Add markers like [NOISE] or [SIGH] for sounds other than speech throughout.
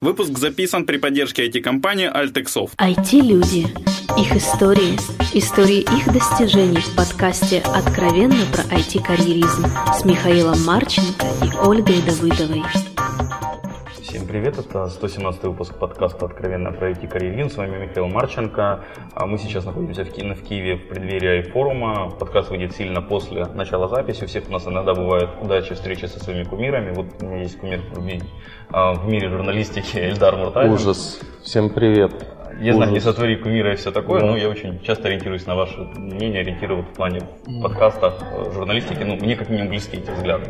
Выпуск записан при поддержке IT-компании Altexoft. IT-люди. Их истории. Истории их достижений в подкасте «Откровенно про IT-карьеризм» с Михаилом Марченко и Ольгой Давыдовой. Всем привет, это 117 выпуск подкаста «Откровенно про IT-карьеризм». С вами Михаил Марченко. А Мы сейчас находимся в, Ки- в Киеве в преддверии форума. Подкаст выйдет сильно после начала записи. У всех у нас иногда бывают удачи, встречи со своими кумирами. Вот у меня есть кумир в мире, а, в мире журналистики Эльдар Муртазин. Ужас. Всем привет. Я знаю, не сотвори кумира и все такое, Да. но я очень часто ориентируюсь на ваше мнение, ориентирую в плане подкастов, э, журналистики. Ну, мне как минимум близки эти взгляды.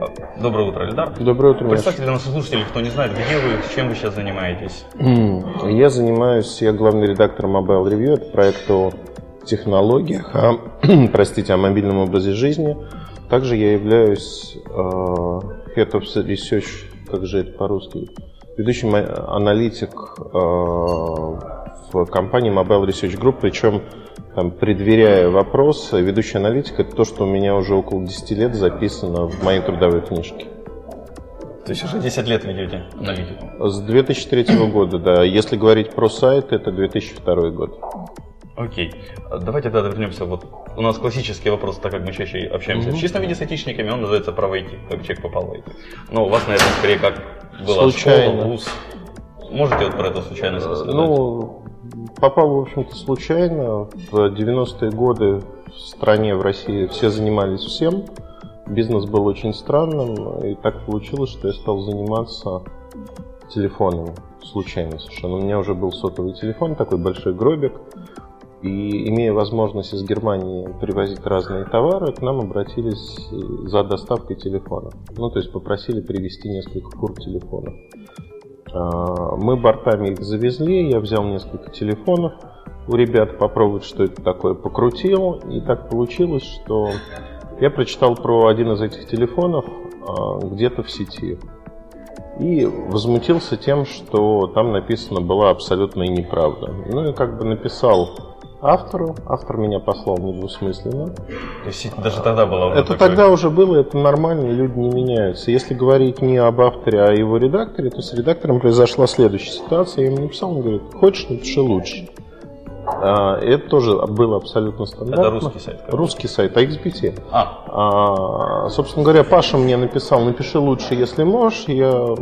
А, Доброе утро, Эльдар. Доброе утро. Представьте для наших слушателей, кто не знает, где вы, чем вы сейчас занимаетесь. Я занимаюсь, я главный редактор Mobile Review. Это проект о технологиях, о, [CLEARS THROAT] простите, о мобильном образе жизни. Также я являюсь э, Head of Research, как же это по-русски, ведущим а- аналитик э, в компании Mobile Research Group, причем там, предверяя вопросы, ведущий аналитик это то, что у меня уже около 10 лет записано в моей трудовой книжке. То есть уже 10 лет ведете аналитику. С 2003 года, да. Если говорить про сайт, это 2002 год. Окей. Давайте тогда вернемся. Вот у нас классический вопрос, так как мы чаще общаемся в чистом виде с айтишниками, он называется право IT, как человек попал в IT. Но у вас, наверное, скорее как была Случайно. школа, вуз. Можете вот про эту случайность рассказать? Ну, попал, в общем-то, случайно. В 90-е годы в стране, в России все занимались всем. Бизнес был очень странным, и так получилось, что я стал заниматься телефонами. Случайно совершенно. У меня уже был сотовый телефон, такой большой гробик. И имея возможность из Германии привозить разные товары, к нам обратились э, за доставкой телефона. Ну, то есть попросили привезти несколько кур телефонов. А, Мы бортами их завезли, я взял несколько телефонов у ребят попробовать, что это такое, покрутил, и так получилось, что я прочитал про один из этих телефонов а, где-то в сети. И возмутился тем, что там написано была абсолютная неправда. Ну и как бы написал автору, автор меня послал недвусмысленно. То есть даже тогда было уже Это такое- тогда уже было, это нормально, люди не меняются. Если говорить не об авторе, а о его редакторе, то с редактором произошла следующая ситуация. Я ему написал, он говорит, хочешь, напиши лучше. А, Это тоже было абсолютно стандартно. Это русский сайт, как? Русский сайт, XBT. А, А, собственно говоря, Паша мне написал, напиши лучше, если можешь. Я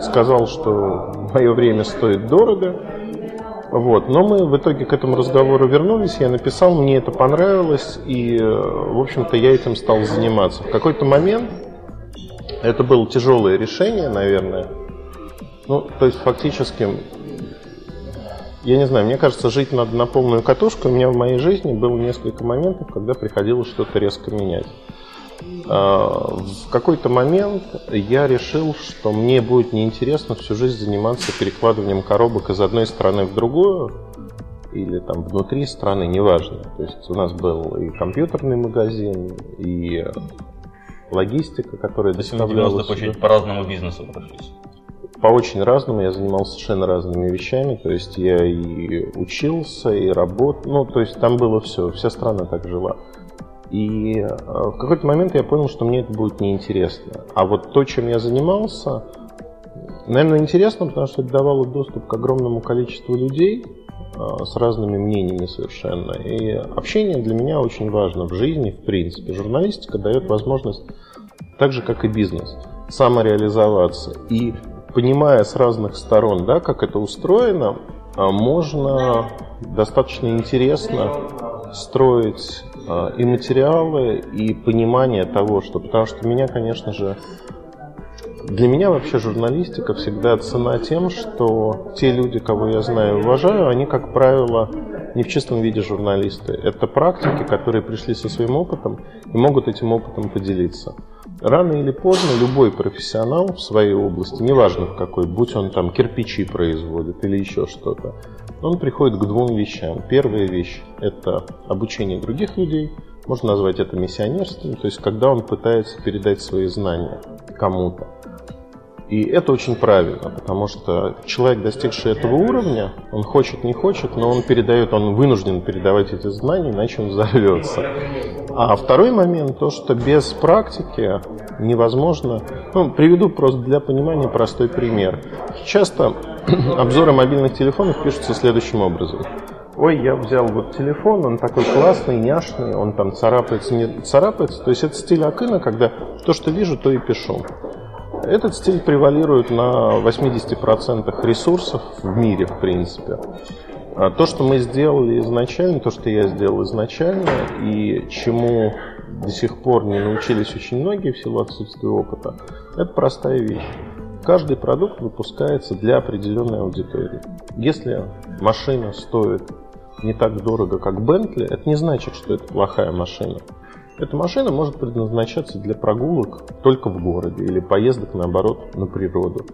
сказал, что мое время стоит дорого. Вот. Но мы в итоге к этому разговору вернулись, я написал, мне это понравилось, и, э, в общем-то, я этим стал заниматься. В какой-то момент это было тяжелое решение, наверное. Ну, то есть, фактически, я не знаю, мне кажется, жить надо на полную катушку. У меня в моей жизни было несколько моментов, когда приходилось что-то резко менять. А, В какой-то момент я решил, что мне будет неинтересно всю жизнь заниматься перекладыванием коробок из одной страны в другую или там внутри страны, неважно. То есть у нас был и компьютерный магазин, и логистика, которая то есть вы доставляла 90 сюда. очередь по разному бизнесу прошлись. По очень разному, я занимался совершенно разными вещами, то есть я и учился, и работал, ну, то есть там было все, вся страна так жила. И э, в какой-то момент я понял, что мне это будет неинтересно. А вот то, чем я занимался, наверное, интересно, потому что это давало доступ к огромному количеству людей э, с разными мнениями совершенно. И общение для меня очень важно в жизни, в принципе. Журналистика дает возможность, так же как и бизнес, самореализоваться. И понимая с разных сторон, да, как это устроено, а, можно достаточно интересно строить и материалы, и понимание того, что... Потому что меня, конечно же, для меня вообще журналистика всегда цена тем, что те люди, кого я знаю и уважаю, они, как правило, не в чистом виде журналисты. Это практики, которые пришли со своим опытом и могут этим опытом поделиться. Рано или поздно любой профессионал в своей области, неважно в какой, будь он там кирпичи производит или еще что-то, он приходит к двум вещам. Первая вещь – это обучение других людей, можно назвать это миссионерством, то есть когда он пытается передать свои знания кому-то. И это очень правильно, потому что человек, достигший этого уровня, он хочет, не хочет, но он передает, он вынужден передавать эти знания, иначе он взорвется. А второй момент, то, что без практики невозможно... Ну, приведу просто для понимания простой пример. Часто [CLEARS THROAT] обзоры мобильных телефонов пишутся следующим образом. Ой, я взял вот телефон, он такой классный, няшный, он там царапается, не царапается. То есть это стиль Акына, когда то, что вижу, то и пишу. Этот стиль превалирует на 80% ресурсов в мире, в принципе. А то, что мы сделали изначально, то, что я сделал изначально, и чему до сих пор не научились очень многие в силу отсутствия опыта, это простая вещь. Каждый продукт выпускается для определенной аудитории. Если машина стоит не так дорого, как Bentley, это не значит, что это плохая машина. Эта машина может предназначаться для прогулок только в городе или поездок, наоборот, на природу.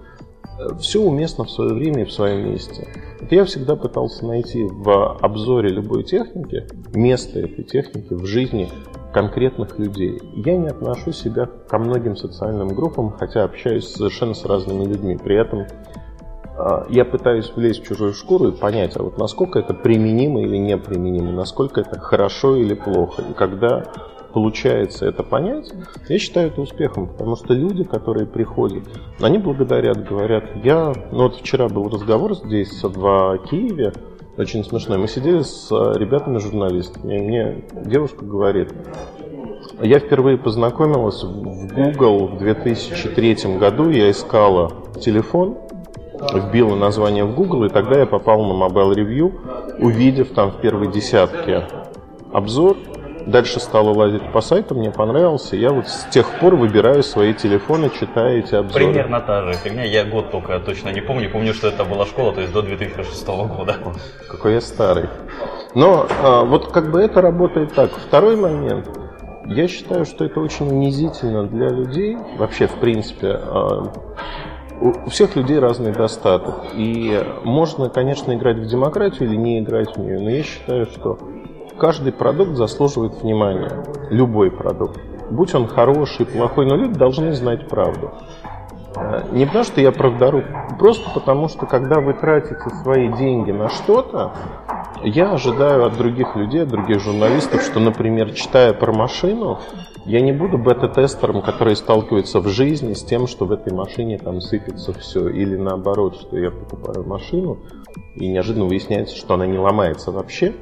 Все уместно в свое время и в своем месте. Это я всегда пытался найти в обзоре любой техники место этой техники в жизни конкретных людей. Я не отношу себя ко многим социальным группам, хотя общаюсь совершенно с разными людьми. При этом а, я пытаюсь влезть в чужую шкуру и понять, а вот насколько это применимо или неприменимо, насколько это хорошо или плохо. И когда получается это понять, я считаю это успехом, потому что люди, которые приходят, они благодарят, говорят, я, ну вот вчера был разговор здесь в Киеве, очень смешной, мы сидели с ребятами-журналистами, и мне девушка говорит, я впервые познакомилась в Google в 2003 году, я искала телефон, вбила название в Google, и тогда я попал на Mobile Review, увидев там в первой десятке обзор, Дальше стала лазить по сайту, мне понравился. Я вот с тех пор выбираю свои телефоны, читаю эти обзоры. Примерно та же фигня. Я год только точно не помню. Помню, что это была школа, то есть до 2006 года. Какой я старый. Но а, вот как бы это работает так. Второй момент. Я считаю, что это очень унизительно для людей. Вообще, в принципе, а, у всех людей разный достаток. И можно, конечно, играть в демократию или не играть в нее, но я считаю, что каждый продукт заслуживает внимания. Любой продукт. Будь он хороший, плохой, но люди должны знать правду. Э, не потому, что я правдоруб, просто потому, что когда вы тратите свои деньги на что-то, я ожидаю от других людей, от других журналистов, что, например, читая про машину, я не буду бета-тестером, который сталкивается в жизни с тем, что в этой машине там сыпется все. Или наоборот, что я покупаю машину, и неожиданно выясняется, что она не ломается вообще.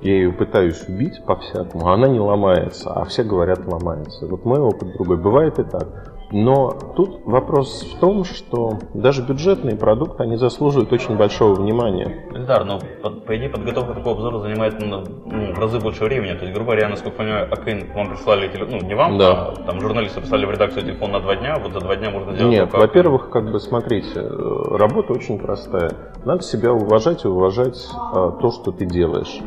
Я ее пытаюсь убить по-всякому, а она не ломается, а все говорят ломается. Вот мой опыт другой. Бывает и так. Но тут вопрос в том, что даже бюджетные продукты, они заслуживают очень большого внимания. Эльдар, но по, по идее подготовка такого обзора занимает ну, ну, в разы больше времени. То есть, грубо говоря, насколько понимаю, Акын вам прислали, ну не вам, да. а там журналисты прислали в редакцию телефон на два дня, вот за два дня можно сделать Нет, во-первых, как бы смотрите, работа очень простая. Надо себя уважать и уважать а, то, что ты делаешь.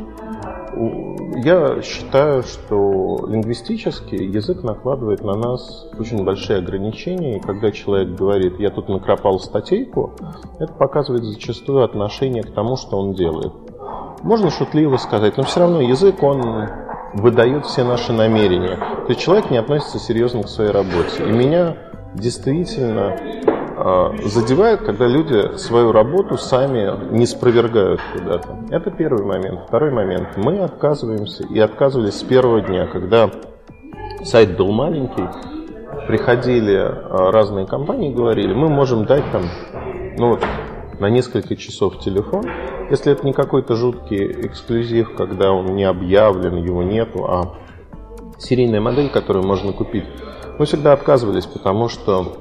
Я считаю, что лингвистически язык накладывает на нас очень большие ограничения, и когда человек говорит, я тут накропал статейку, это показывает зачастую отношение к тому, что он делает. Можно шутливо сказать, но все равно язык, он выдает все наши намерения. То есть человек не относится серьезно к своей работе. И меня действительно задевает, когда люди свою работу сами не спровергают куда-то. Это первый момент. Второй момент. Мы отказываемся и отказывались с первого дня, когда сайт был маленький, приходили а, разные компании и говорили, мы можем дать там, ну на несколько часов телефон, если это не какой-то жуткий эксклюзив, когда он не объявлен, его нету, а серийная модель, которую можно купить. Мы всегда отказывались, потому что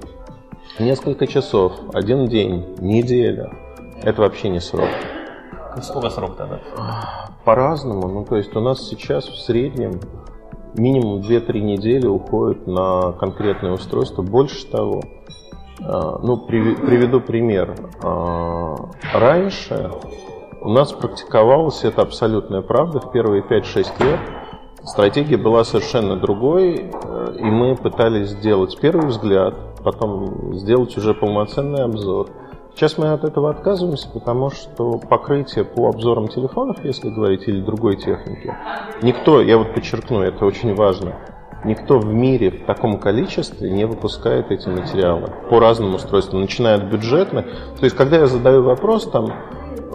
Несколько часов, один день, неделя. Это вообще не срок. Сколько срок тогда? По-разному. Ну, то есть у нас сейчас в среднем минимум 2-3 недели уходит на конкретное устройство. Больше того, а, ну, приведу пример. А, раньше у нас практиковалось, это абсолютная правда, в первые 5-6 лет стратегия была совершенно другой, э, и мы пытались сделать первый взгляд – потом сделать уже полноценный обзор. Сейчас мы от этого отказываемся, потому что покрытие по обзорам телефонов, если говорить, или другой техники, никто, я вот подчеркну, это очень важно, никто в мире в таком количестве не выпускает эти материалы по разным устройствам, начиная от бюджетных. То есть, когда я задаю вопрос, там,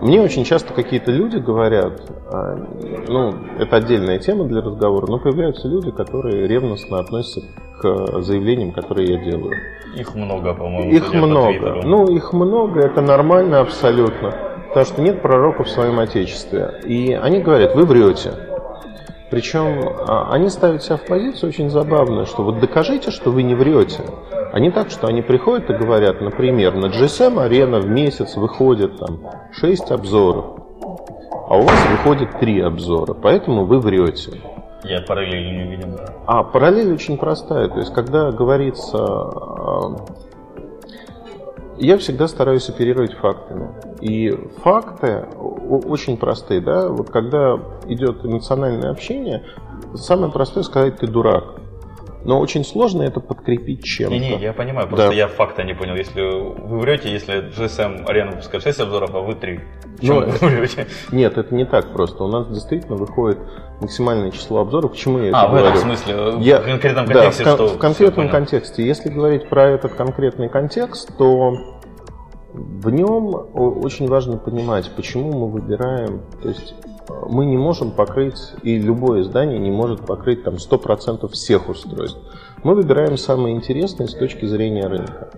мне очень часто какие-то люди говорят, а, ну, это отдельная тема для разговора, но появляются люди, которые ревностно относятся к заявлениям, которые я делаю. Их много, по-моему. Их много. Ну, их много, это нормально абсолютно. Потому что нет пророка в своем отечестве. И они говорят, вы врете. Причем а, они ставят себя в позицию очень забавную, что вот докажите, что вы не врете. Не так, что они приходят и говорят, например, на GSM арена в месяц выходит там 6 обзоров, а у вас выходит 3 обзора, поэтому вы врете. Я параллели не видел. А параллель очень простая. То есть, когда говорится а, я всегда стараюсь оперировать фактами. И факты очень простые, да, вот когда идет эмоциональное общение, самое простое сказать ты дурак. Но очень сложно это подкрепить чем-то. Не-не, я понимаю, просто да. я факта не понял. Если вы врете, если GSM арена выпускает 6 обзоров, а вы 3. Ну, вы врете? Нет, это не так просто. У нас действительно выходит максимальное число обзоров. Почему я а, это в этом смысле, я, в конкретном контексте, да, что... в конкретном контексте. Если говорить про этот конкретный контекст, то в нем очень важно понимать, почему мы выбираем, то есть мы не можем покрыть, и любое издание не может покрыть там 100% всех устройств. Мы выбираем самые интересные с точки зрения рынка.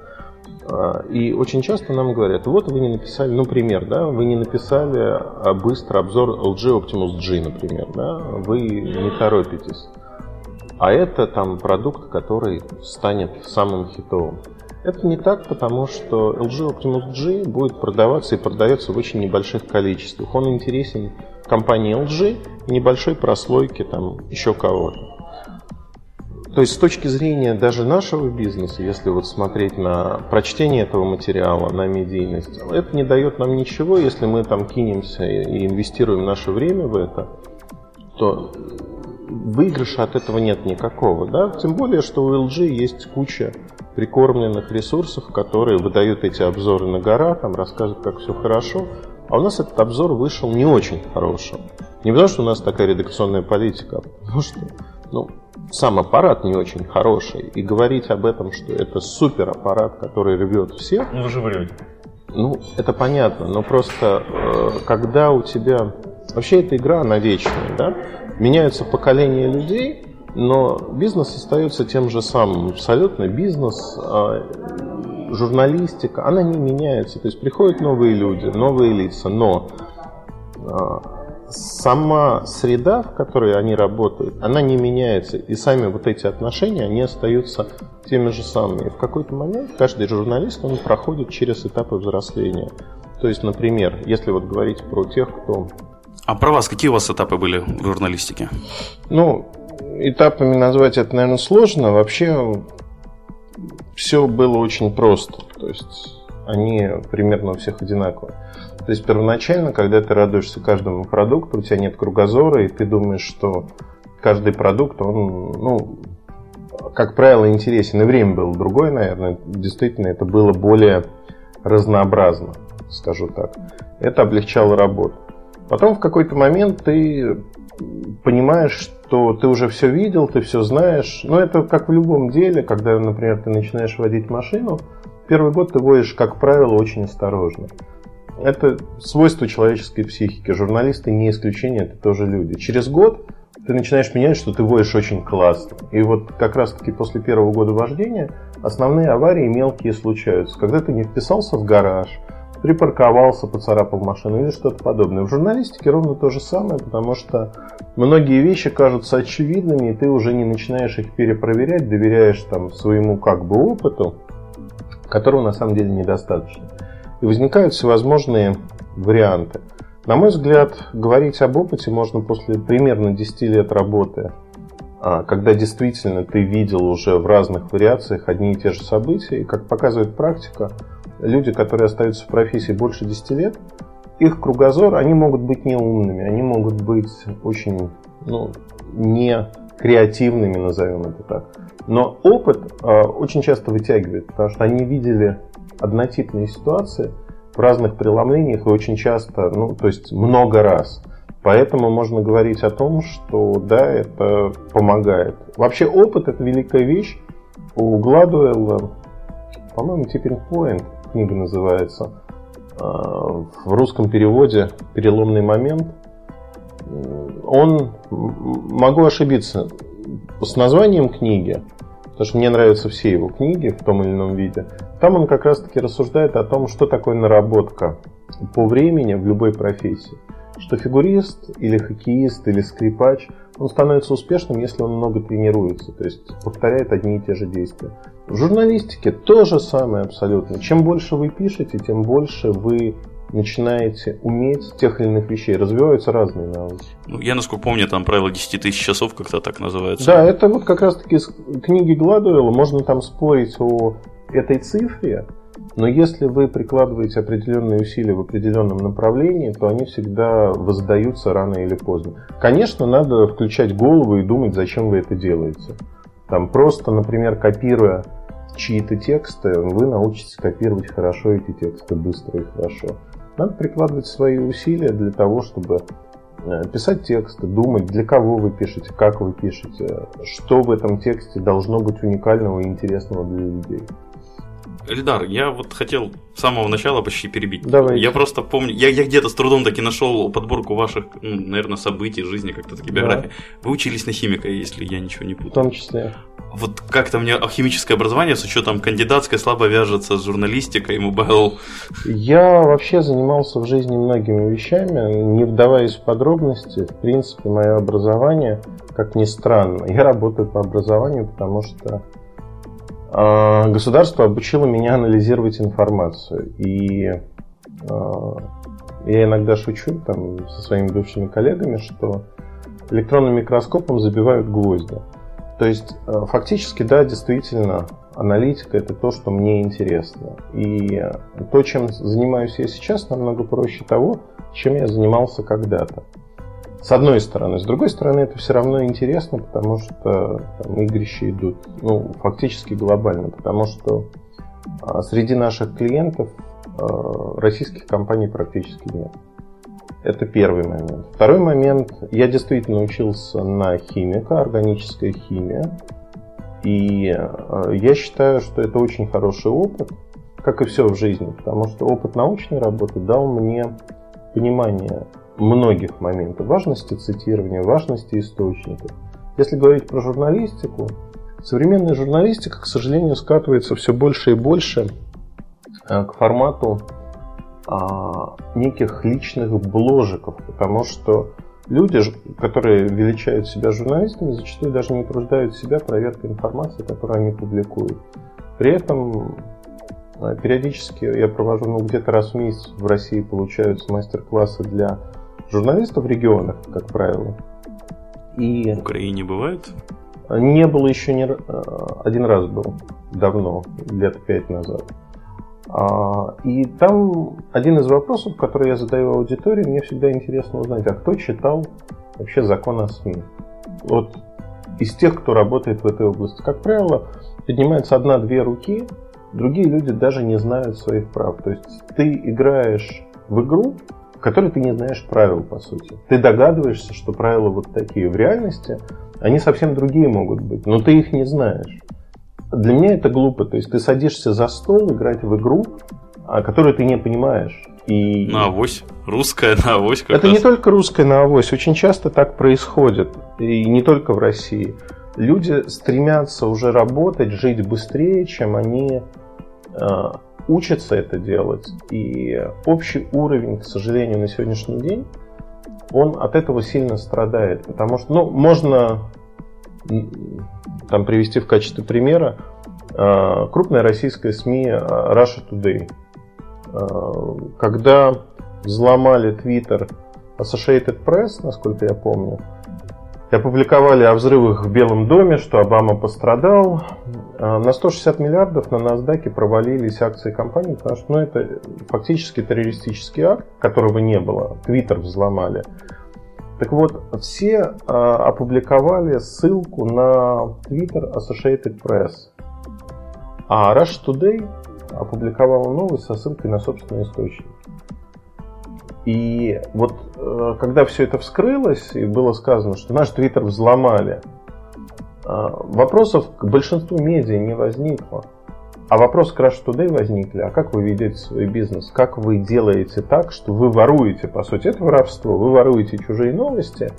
А, и очень часто нам говорят, вот вы не написали, ну, пример, да, вы не написали а, быстро обзор LG Optimus G, например, да, вы не торопитесь. А это там продукт, который станет самым хитовым. Это не так, потому что LG Optimus G будет продаваться и продается в очень небольших количествах. Он интересен компании LG небольшой прослойке там еще кого-то. То есть с точки зрения даже нашего бизнеса, если вот смотреть на прочтение этого материала, на медийность, это не дает нам ничего, если мы там кинемся и инвестируем наше время в это, то выигрыша от этого нет никакого. Да? Тем более, что у LG есть куча прикормленных ресурсов, которые выдают эти обзоры на гора, там рассказывают, как все хорошо. А у нас этот обзор вышел не очень хорошим. Не потому, что у нас такая редакционная политика, а потому что ну, сам аппарат не очень хороший. И говорить об этом, что это супер аппарат, который рвет всех... Ну, вы же врете. Ну, это понятно, но просто э, когда у тебя... Вообще эта игра, она вечная, да? Меняются поколения людей, но бизнес остается тем же самым. Абсолютно бизнес, а, журналистика, она не меняется. То есть приходят новые люди, новые лица, но а, сама среда, в которой они работают, она не меняется. И сами вот эти отношения, они остаются теми же самыми. И в какой-то момент каждый журналист, он проходит через этапы взросления. То есть, например, если вот говорить про тех, кто... А про вас какие у вас этапы были в журналистике? Ну, этапами назвать это, наверное, сложно. Вообще все было очень просто. То есть они примерно у всех одинаковые. То есть первоначально, когда ты радуешься каждому продукту, у тебя нет кругозора, и ты думаешь, что каждый продукт, он, ну, как правило, интересен. И время было другое, наверное. Действительно, это было более разнообразно, скажу так. Это облегчало работу. Потом в какой-то момент ты понимаешь, что ты уже все видел, ты все знаешь. Но это как в любом деле, когда, например, ты начинаешь водить машину, первый год ты водишь, как правило, очень осторожно. Это свойство человеческой психики. Журналисты не исключение, это тоже люди. Через год ты начинаешь менять, что ты водишь очень классно. И вот как раз-таки после первого года вождения основные аварии мелкие случаются. Когда ты не вписался в гараж, припарковался, поцарапал машину или что-то подобное. В журналистике ровно то же самое, потому что многие вещи кажутся очевидными, и ты уже не начинаешь их перепроверять, доверяешь там своему как бы опыту, которого на самом деле недостаточно. И возникают всевозможные варианты. На мой взгляд, говорить об опыте можно после примерно 10 лет работы, а, когда действительно ты видел уже в разных вариациях одни и те же события, и как показывает практика, люди, которые остаются в профессии больше 10 лет, их кругозор, они могут быть неумными, они могут быть очень ну, не креативными, назовем это так. Но опыт э, очень часто вытягивает, потому что они видели однотипные ситуации в разных преломлениях и очень часто, ну, то есть много раз. Поэтому можно говорить о том, что да, это помогает. Вообще опыт это великая вещь. У Гладуэлла, по-моему, Tipping Point книга называется. А, в русском переводе «Переломный момент». Он, могу ошибиться, с названием книги, потому что мне нравятся все его книги в том или ином виде, там он как раз-таки рассуждает о том, что такое наработка по времени в любой профессии. Что фигурист или хоккеист или скрипач, он становится успешным, если он много тренируется, то есть повторяет одни и те же действия. В журналистике то же самое абсолютно. Чем больше вы пишете, тем больше вы начинаете уметь тех или иных вещей. Развиваются разные навыки. Ну, я, насколько помню, там правило 10 тысяч часов как-то так называется. Да, это вот как раз-таки из книги Гладуэлла. Можно там спорить о этой цифре, но если вы прикладываете определенные усилия в определенном направлении, то они всегда воздаются рано или поздно. Конечно, надо включать голову и думать, зачем вы это делаете. Там просто, например, копируя чьи-то тексты, вы научитесь копировать хорошо эти тексты, быстро и хорошо. Надо прикладывать свои усилия для того, чтобы э, писать тексты, думать, для кого вы пишете, как вы пишете, что в этом тексте должно быть уникального и интересного для людей. Эльдар, я вот хотел с самого начала почти перебить. Давай. Я просто помню, я, я где-то с трудом таки нашел подборку ваших, ну, наверное, событий, жизни, как-то такие биографии. Да. Вы учились на химика, если я ничего не путаю. В том числе. Вот как-то мне химическое образование с учетом кандидатской слабо вяжется с журналистикой, mobile. Я вообще занимался в жизни многими вещами, не вдаваясь в подробности. В принципе, мое образование, как ни странно, я работаю по образованию, потому что государство обучило меня анализировать информацию. И а, я иногда шучу там, со своими бывшими коллегами, что электронным микроскопом забивают гвозди. То есть, а, фактически, да, действительно, аналитика это то, что мне интересно. И то, чем занимаюсь я сейчас, намного проще того, чем я занимался когда-то. С одной стороны. С другой стороны, это все равно интересно, потому что там, игрища идут ну, фактически глобально, потому что а, среди наших клиентов а, российских компаний практически нет. Это первый момент. Второй момент. Я действительно учился на химика, органическая химия. И а, я считаю, что это очень хороший опыт, как и все в жизни, потому что опыт научной работы дал мне понимание многих моментов. Важности цитирования, важности источников. Если говорить про журналистику, современная журналистика, к сожалению, скатывается все больше и больше э, к формату а, неких личных бложиков, потому что люди, которые величают себя журналистами, зачастую даже не труждают себя проверкой информации, которую они публикуют. При этом э, периодически я провожу, ну, где-то раз в месяц в России получаются мастер-классы для журналистов в регионах, как правило. И в Украине бывает? Не было еще не один раз был давно, лет пять назад. А, и там один из вопросов, который я задаю аудитории, мне всегда интересно узнать, а кто читал вообще закон о СМИ? Вот из тех, кто работает в этой области. Как правило, поднимается одна-две руки, другие люди даже не знают своих прав. То есть ты играешь в игру, в которой ты не знаешь правил, по сути. Ты догадываешься, что правила вот такие. В реальности они совсем другие могут быть, но ты их не знаешь. Для меня это глупо. То есть ты садишься за стол играть в игру, которую ты не понимаешь. И... На авось. Русская на авось. Как это раз. не только русская на авось. Очень часто так происходит. И не только в России. Люди стремятся уже работать, жить быстрее, чем они а, учатся это делать. И общий уровень, к сожалению, на сегодняшний день, он от этого сильно страдает. Потому что, ну, можно там привести в качестве примера э, крупная российская СМИ э, Russia Today. Э, когда взломали Twitter Associated Press, насколько я помню, опубликовали о взрывах в Белом доме, что Обама пострадал. А, на 160 миллиардов на NASDAQ провалились акции компании, потому что ну, это фактически террористический акт, которого не было. Твиттер взломали. Так вот, все а, опубликовали ссылку на Twitter Associated Press. А Rush Today опубликовала новость со ссылкой на собственный источник. И вот э, когда все это вскрылось и было сказано, что наш Твиттер взломали, э, вопросов к большинству медиа не возникло. А вопрос к Rush Today возникли. А как вы ведете свой бизнес? Как вы делаете так, что вы воруете, по сути, это воровство. Вы воруете чужие новости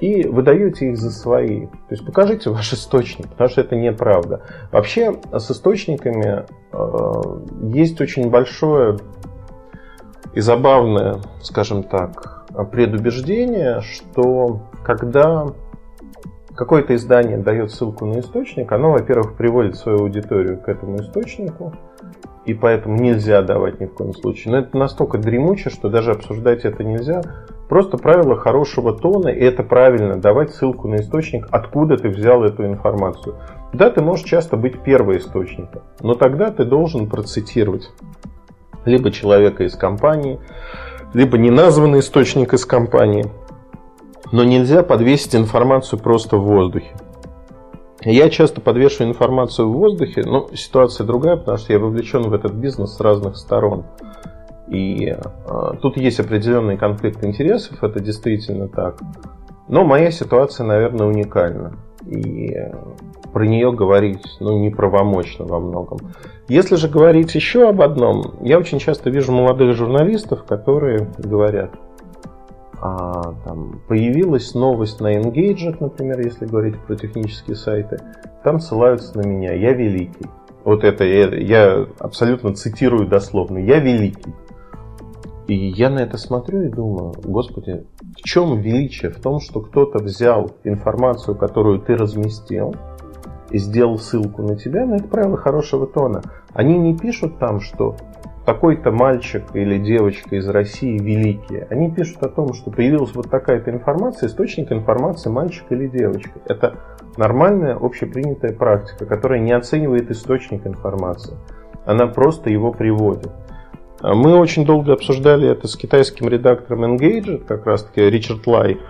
и выдаете их за свои. То есть покажите ваш источник, потому что это неправда. Вообще с источниками э, есть очень большое и забавное, скажем так, предубеждение, что когда какое-то издание дает ссылку на источник, оно, во-первых, приводит свою аудиторию к этому источнику, и поэтому нельзя давать ни в коем случае. Но это настолько дремуче, что даже обсуждать это нельзя. Просто правило хорошего тона, и это правильно, давать ссылку на источник, откуда ты взял эту информацию. Да, ты можешь часто быть первоисточником, но тогда ты должен процитировать либо человека из компании, либо неназванный источник из компании. Но нельзя подвесить информацию просто в воздухе. Я часто подвешиваю информацию в воздухе, но ситуация другая, потому что я вовлечен в этот бизнес с разных сторон. И э, тут есть определенный конфликт интересов, это действительно так. Но моя ситуация, наверное, уникальна. И про нее говорить ну, неправомочно во многом. Если же говорить еще об одном, я очень часто вижу молодых журналистов, которые говорят, а, там, появилась новость на Engadget, например, если говорить про технические сайты, там ссылаются на меня, я великий. Вот это я, я абсолютно цитирую дословно, я великий. И я на это смотрю и думаю, господи, в чем величие? В том, что кто-то взял информацию, которую ты разместил, и сделал ссылку на тебя, но это правило хорошего тона. Они не пишут там, что такой-то мальчик или девочка из России великие. Они пишут о том, что появилась вот такая-то информация, источник информации мальчик или девочка. Это нормальная общепринятая практика, которая не оценивает источник информации. Она просто его приводит. Мы очень долго обсуждали это с китайским редактором Engadget, как раз таки Ричард Лай.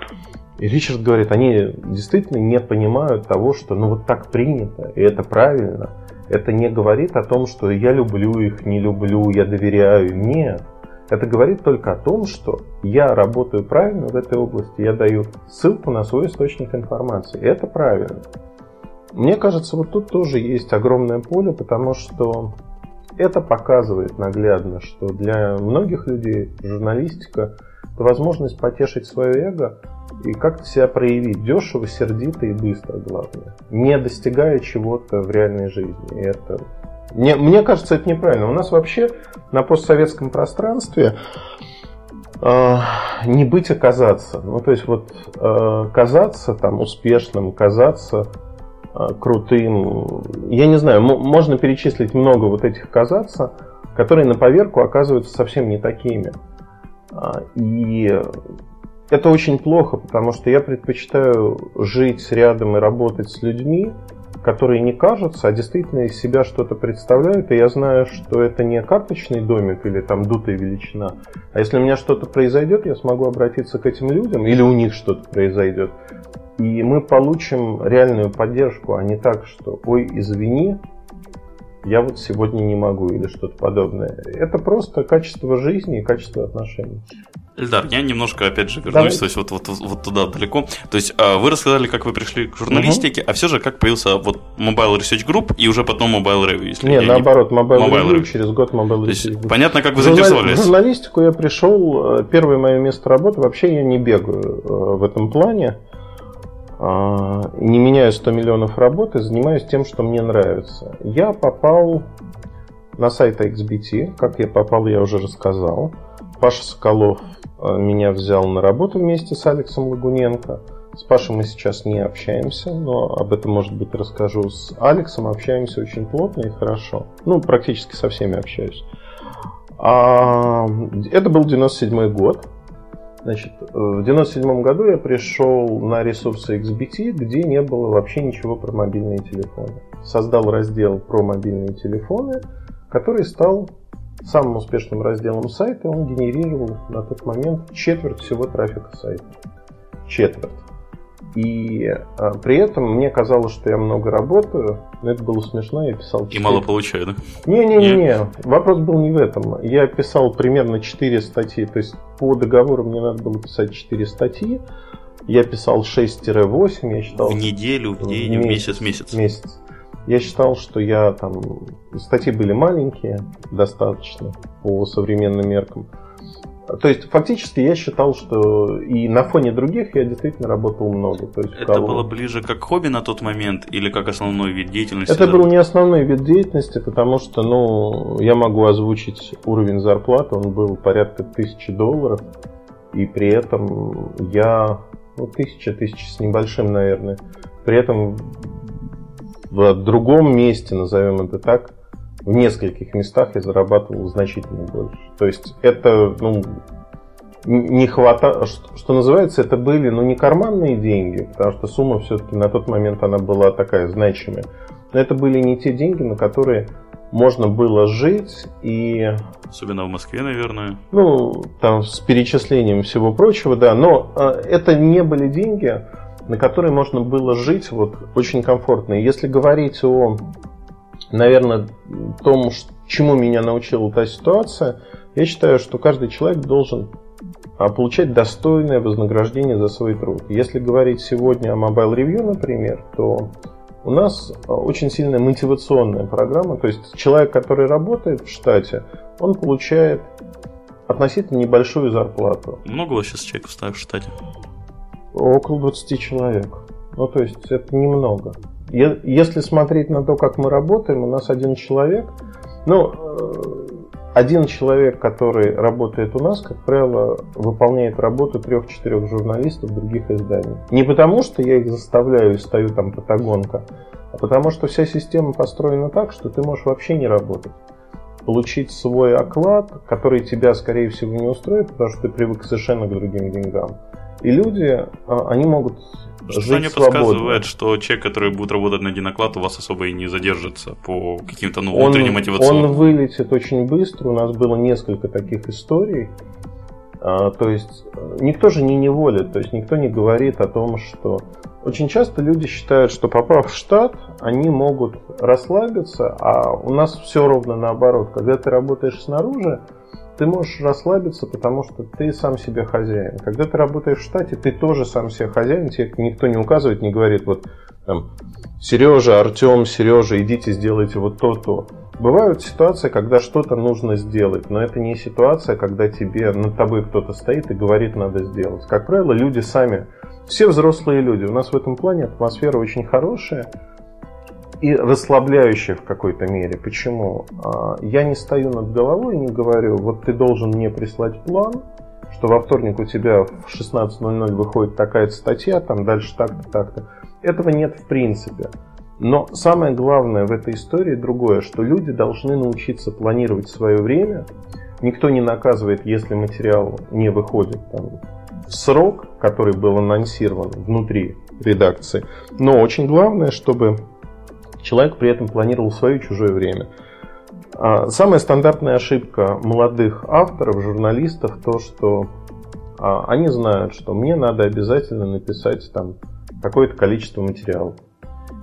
И Ричард говорит, они действительно не понимают того, что ну вот так принято, и это правильно. Это не говорит о том, что я люблю их, не люблю, я доверяю. Нет. Это говорит только о том, что я работаю правильно в этой области, я даю ссылку на свой источник информации. Это правильно. Мне кажется, вот тут тоже есть огромное поле, потому что это показывает наглядно, что для многих людей журналистика – это возможность потешить свое эго – и как-то себя проявить дешево, сердито и быстро, главное. Не достигая чего-то в реальной жизни. И это... Мне, мне кажется, это неправильно. У нас вообще на постсоветском пространстве э, не быть, а казаться. Ну, то есть вот э, казаться там успешным, казаться э, крутым. Я не знаю, можно перечислить много вот этих казаться, которые на поверку оказываются совсем не такими. И это очень плохо, потому что я предпочитаю жить рядом и работать с людьми, которые не кажутся, а действительно из себя что-то представляют, и я знаю, что это не карточный домик или там дутая величина, а если у меня что-то произойдет, я смогу обратиться к этим людям, или у них что-то произойдет, и мы получим реальную поддержку, а не так, что «Ой, извини, я вот сегодня не могу» или что-то подобное. Это просто качество жизни и качество отношений. Эльдар, я немножко, опять же, вернусь, Давай. то есть вот, вот, вот туда далеко. То есть а, вы рассказали, как вы пришли к журналистике, угу. а все же как появился вот Mobile Research Group и уже потом Mobile Review, если Не, наоборот, не... Mobile, Mobile Review, Review, через год Mobile Research Group. Понятно, как вы заинтересовались. В журналистику я пришел, э, первое мое место работы, вообще я не бегаю э, в этом плане, не меняю 100 миллионов работы, занимаюсь тем, что мне нравится. Я попал на сайт XBT, как я попал, я уже рассказал. Паша Соколов Э, меня взял на работу вместе с Алексом Лагуненко. С Пашей мы сейчас не общаемся, но об этом, может быть, расскажу. С Алексом общаемся очень плотно и хорошо. Ну, практически со всеми общаюсь. А, это был 97 год. Значит, в 97 году я пришел на ресурсы XBT, где не было вообще ничего про мобильные телефоны. Создал раздел про мобильные телефоны, который стал самым успешным разделом сайта, он генерировал на тот момент четверть всего трафика сайта. Четверть. И а, при этом мне казалось, что я много работаю, но это было смешно, я писал 4... И мало получаю, да? Не-не-не, вопрос был не в этом. Я писал примерно 4 статьи, то есть по договору мне надо было писать 4 статьи, я писал 6-8, я считал... В неделю, в день, в месяц, в месяц. Месяц. Я считал, что я там... Статьи были маленькие, достаточно, по современным меркам. То есть, фактически, я считал, что и на фоне других я действительно работал много. То есть, Это кого... было ближе как хобби на тот момент или как основной вид деятельности? Это был не основной вид деятельности, потому что, ну, я могу озвучить уровень зарплаты, он был порядка тысячи долларов, и при этом я, ну, тысяча, тысяча с небольшим, наверное, при этом в другом месте, назовем это так, в нескольких местах я зарабатывал значительно больше. То есть это, ну, не хватало, что, что называется, это были, ну, не карманные деньги, потому что сумма все-таки на тот момент она была такая значимая. Но это были не те деньги, на которые можно было жить и... Особенно в Москве, наверное. Ну, там с перечислением всего прочего, да. Но э, это не были деньги, на которые можно было жить вот очень комфортно. И если говорить о наверное, том, чему меня научила та ситуация, я считаю, что каждый человек должен а, получать достойное вознаграждение за свой труд. Если говорить сегодня о Mobile Review, например, то у нас а, очень сильная мотивационная программа. То есть человек, который работает в штате, он получает относительно небольшую зарплату. Много у вас сейчас человек в штате? Около 20 человек. Ну, то есть это немного. Если смотреть на то, как мы работаем, у нас один человек, ну, э, один человек, который работает у нас, как правило, выполняет работу трех-четырех журналистов других изданий. Не потому, что я их заставляю и стою там патагонка, а потому что вся система построена так, что ты можешь вообще не работать. Получить свой оклад, который тебя, скорее всего, не устроит, потому что ты привык совершенно к другим деньгам. И люди, а, они могут что мне подсказывает, что человек, который будет работать на один оклад, у вас особо и не задержится по каким-то ну, внутренним мотивациям. Он вылетит очень быстро. У нас было несколько таких историй. А, то есть э, никто же не неволит, то есть никто не говорит о том, что очень часто люди считают, что попав в штат, они могут расслабиться, а у нас все ровно наоборот. Когда ты работаешь снаружи, ты можешь расслабиться, потому что ты сам себе хозяин. Когда ты работаешь в штате, ты тоже сам себе хозяин, тебе никто не указывает, не говорит, вот там, Сережа, Артем, Сережа, идите сделайте вот то-то. Бывают ситуации, когда что-то нужно сделать, но это не ситуация, когда тебе над тобой кто-то стоит и говорит, надо сделать. Как правило, люди сами, все взрослые люди, у нас в этом плане атмосфера очень хорошая, и расслабляющее в какой-то мере. Почему? А, я не стою над головой и не говорю, вот ты должен мне прислать план, что во вторник у тебя в 16.00 выходит такая-то статья, там дальше так-то, так-то. Этого нет в принципе. Но самое главное в этой истории другое, что люди должны научиться планировать свое время. Никто не наказывает, если материал не выходит там, в срок, который был анонсирован внутри редакции. Но очень главное, чтобы Человек при этом планировал свое чужое время. А, самая стандартная ошибка молодых авторов, журналистов, то, что а, они знают, что мне надо обязательно написать там какое-то количество материалов.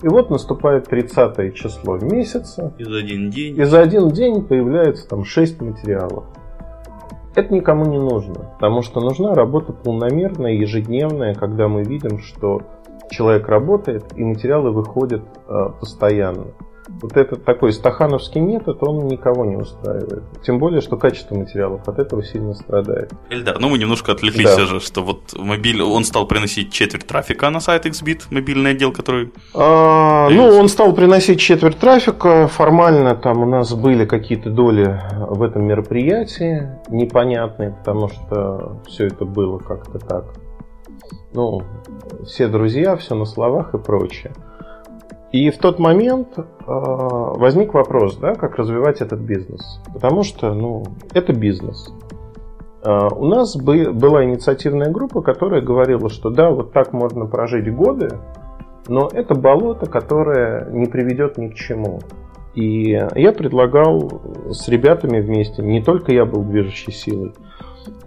И вот наступает 30 число месяца. И за один день. И за один день появляется там 6 материалов. Это никому не нужно, потому что нужна работа полномерная, ежедневная, когда мы видим, что человек работает, и материалы выходят э, постоянно. Вот этот такой стахановский метод, он никого не устраивает. Тем более, что качество материалов от этого сильно страдает. Эльдар, ну мы немножко отвлеклись да. же, что вот мобиль, он стал приносить четверть трафика на сайт XBit, мобильный отдел, который... А, ну, он стал приносить четверть трафика. Формально там у нас были какие-то доли в этом мероприятии непонятные, потому что все это было как-то так ну, все друзья, все на словах и прочее. И в тот момент э, возник вопрос, да, как развивать этот бизнес. Потому что, ну, это бизнес. Э, у нас бы, была инициативная группа, которая говорила, что да, вот так можно прожить годы, но это болото, которое не приведет ни к чему. И я предлагал с ребятами вместе, не только я был движущей силой,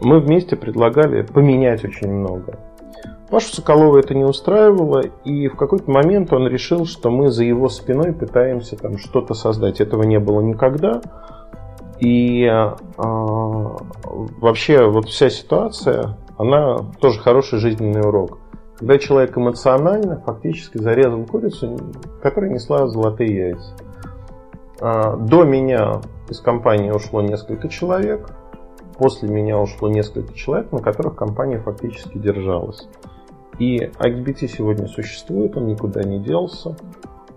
мы вместе предлагали поменять очень много. Пашу Соколова это не устраивало, и в какой-то момент он решил, что мы за его спиной пытаемся там что-то создать. Этого не было никогда. И э, вообще вот вся ситуация, она тоже хороший жизненный урок. Когда человек эмоционально фактически зарезал курицу, которая несла золотые яйца. Э, до меня из компании ушло несколько человек, после меня ушло несколько человек, на которых компания фактически держалась. И XBT сегодня существует, он никуда не делся.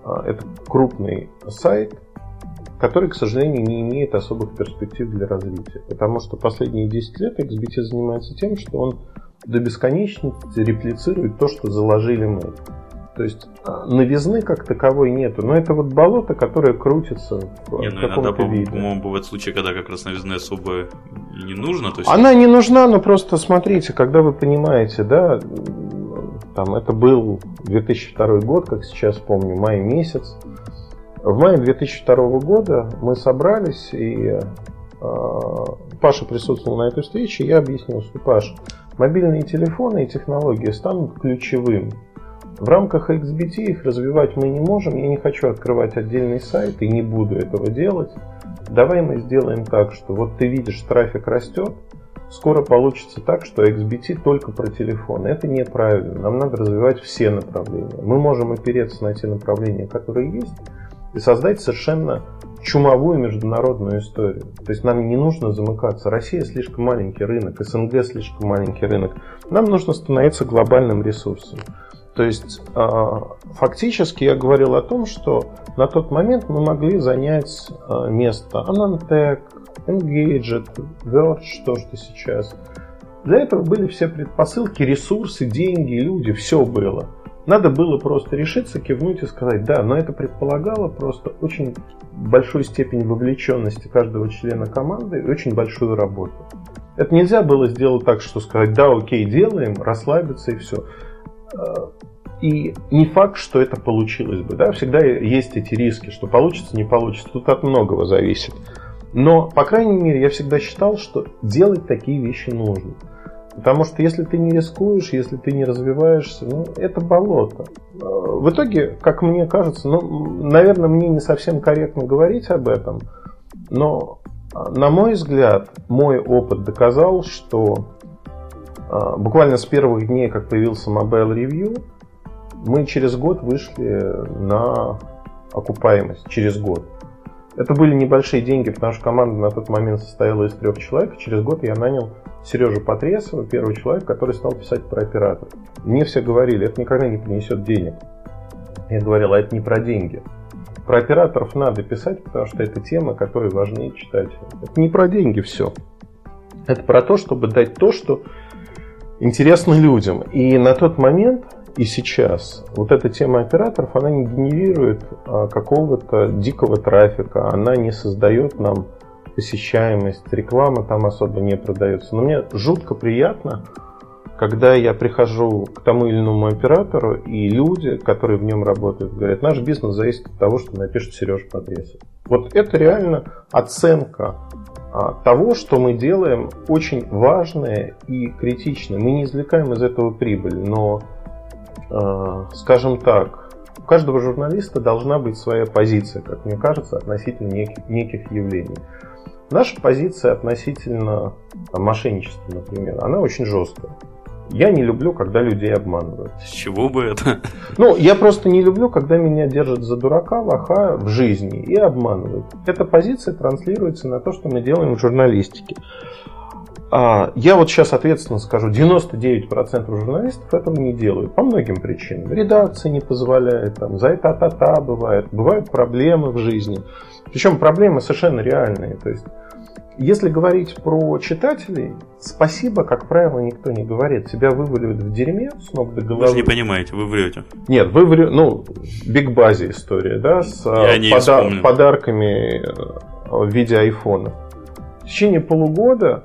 А, это крупный сайт, который, к сожалению, не имеет особых перспектив для развития. Потому что последние 10 лет XBT занимается тем, что он до бесконечности реплицирует то, что заложили мы. То есть а, новизны как таковой нету. Но это вот болото, которое крутится в не, ну, каком-то иногда, виде. По-моему, бывают случаи, когда как раз новизны особо не нужно. То есть... Она не нужна, но просто смотрите, когда вы понимаете, да, там это был 2002 год, как сейчас помню, май месяц. В мае 2002 года мы собрались, и э, Паша присутствовал на этой встрече, я объяснил, что Паша, мобильные телефоны и технологии станут ключевым в рамках XBT их развивать мы не можем. Я не хочу открывать отдельный сайт и не буду этого делать. Давай мы сделаем так, что вот ты видишь, трафик растет, скоро получится так, что XBT только про телефон. Это неправильно. Нам надо развивать все направления. Мы можем опереться на те направления, которые есть, и создать совершенно чумовую международную историю. То есть нам не нужно замыкаться. Россия слишком маленький рынок, СНГ слишком маленький рынок. Нам нужно становиться глобальным ресурсом. То есть а, фактически я говорил о том, что на тот момент мы могли занять а, место Anantec, Engaged, Verge, то, что сейчас. Для этого были все предпосылки, ресурсы, деньги, люди, все было. Надо было просто решиться, кивнуть и сказать, да, но это предполагало просто очень большую степень вовлеченности каждого члена команды и очень большую работу. Это нельзя было сделать так, что сказать, да, окей, делаем, расслабиться и все. И не факт, что это получилось бы. Да? Всегда есть эти риски, что получится, не получится. Тут от многого зависит. Но, по крайней мере, я всегда считал, что делать такие вещи нужно. Потому что если ты не рискуешь, если ты не развиваешься, ну, это болото. В итоге, как мне кажется, ну, наверное, мне не совсем корректно говорить об этом, но, на мой взгляд, мой опыт доказал, что а, буквально с первых дней, как появился Mobile Review, мы через год вышли на окупаемость. Через год. Это были небольшие деньги, потому что команда на тот момент состояла из трех человек. Через год я нанял Сережу Потресова, первый человек, который стал писать про оператор. Мне все говорили, это никогда не принесет денег. Я говорил, а это не про деньги. Про операторов надо писать, потому что это тема, которая важнее читателям. Это не про деньги все. Это про то, чтобы дать то, что интересно людям. И на тот момент и сейчас вот эта тема операторов, она не генерирует а, какого-то дикого трафика, она не создает нам посещаемость, реклама там особо не продается. Но мне жутко приятно, когда я прихожу к тому или иному оператору, и люди, которые в нем работают, говорят, наш бизнес зависит от того, что напишет Сережа Подрезов. Вот это реально оценка того, что мы делаем, очень важное и критичное. Мы не извлекаем из этого прибыль, но, а, скажем так, у каждого журналиста должна быть своя позиция, как мне кажется, относительно неких, неких явлений. Наша позиция относительно там, мошенничества, например, она очень жесткая. Я не люблю, когда людей обманывают. С чего бы это? Ну, я просто не люблю, когда меня держат за дурака, лоха в жизни и обманывают. Эта позиция транслируется на то, что мы делаем в журналистике. А, я вот сейчас ответственно скажу, 99% журналистов этого не делают по многим причинам. Редакция не позволяет, там, за это та-та бывает, бывают проблемы в жизни. Причем проблемы совершенно реальные. То есть если говорить про читателей, спасибо, как правило, никто не говорит. Тебя вываливают в дерьме с ног до головы. Вы же не понимаете, вы врете. Нет, вы врете, ну, Биг Базе история, да, с не пода- подарками э, в виде айфона. В течение полугода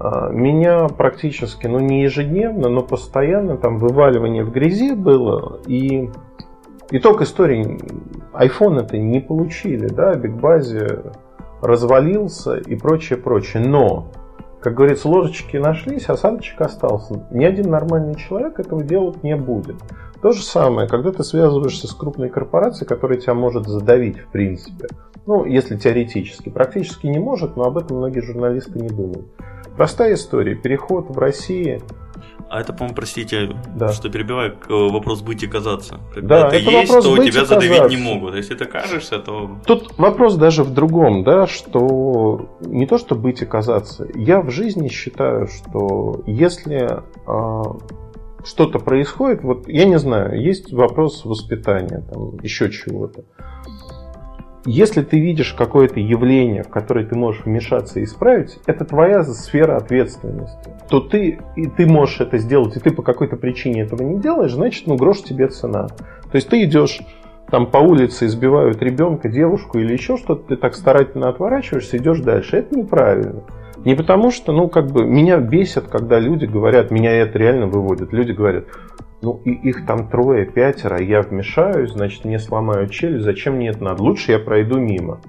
а, меня практически, ну не ежедневно, но постоянно там вываливание в грязи было. И итог истории, iPhone это не получили, да, Биг Базе развалился и прочее, прочее. Но как говорится, ложечки нашлись, осадочек остался. Ни один нормальный человек этого делать не будет. То же самое, когда ты связываешься с крупной корпорацией, которая тебя может задавить в принципе. Ну, если теоретически. Практически не может, но об этом многие журналисты не думают. Простая история. Переход в России а это, по-моему, простите, да. что перебиваю, э, вопрос быть и казаться. Когда да, ты это есть, вопрос то быть тебя задавить казаться. не могут. Если ты кажешься, то... Тут вопрос даже в другом, да, что не то, что быть и казаться. Я в жизни считаю, что если э, что-то происходит, вот я не знаю, есть вопрос воспитания, там, еще чего-то. Если ты видишь какое-то явление, в которое ты можешь вмешаться и исправить, это твоя сфера ответственности. То ты, и ты можешь это сделать, и ты по какой-то причине этого не делаешь, значит, ну, грош тебе цена. То есть ты идешь там по улице, избивают ребенка, девушку или еще что-то, ты так старательно отворачиваешься, идешь дальше. Это неправильно. Не потому что, ну, как бы, меня бесит, когда люди говорят, меня это реально выводит. Люди говорят, ну, и их там трое, пятеро, я вмешаюсь, значит, мне сломают челюсть, зачем мне это надо? Лучше я пройду мимо.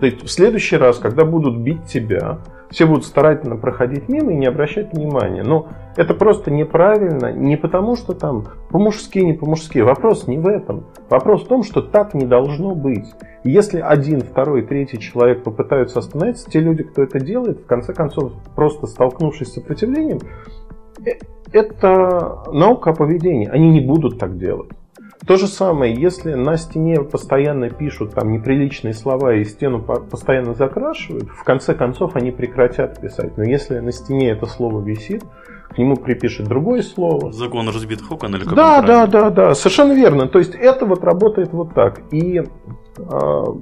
То есть в следующий раз, когда будут бить тебя, все будут старательно проходить мимо и не обращать внимания. Но это просто неправильно, не потому что там по-мужски, не по-мужски. Вопрос не в этом. Вопрос в том, что так не должно быть. Если один, второй, третий человек попытаются остановиться, те люди, кто это делает, в конце концов, просто столкнувшись с сопротивлением, э, это наука о поведении. Они не будут так делать. То же самое, если на стене постоянно пишут там неприличные слова и стену постоянно закрашивают, в конце концов они прекратят писать. Но если на стене это слово висит, к нему припишет другое слово. Закон разбитых окон или как Да, да, да, да, совершенно верно. То есть это вот работает вот так. И э,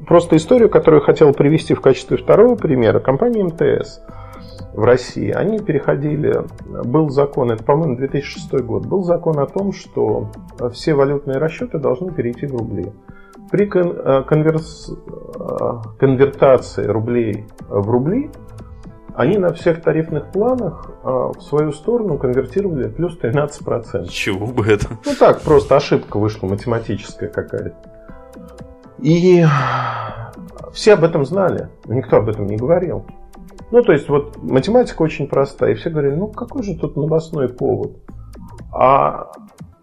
просто историю, которую я хотел привести в качестве второго примера, компания МТС в России, они переходили, был закон, это, по-моему, 2006 год, был закон о том, что все валютные расчеты должны перейти в рубли. При конверс... конвертации рублей в рубли они на всех тарифных планах в свою сторону конвертировали плюс 13%. Чего бы это? Ну так, просто ошибка вышла математическая какая-то. И все об этом знали, никто об этом не говорил. Ну, то есть, вот математика очень простая. И все говорили, ну, какой же тут новостной повод? А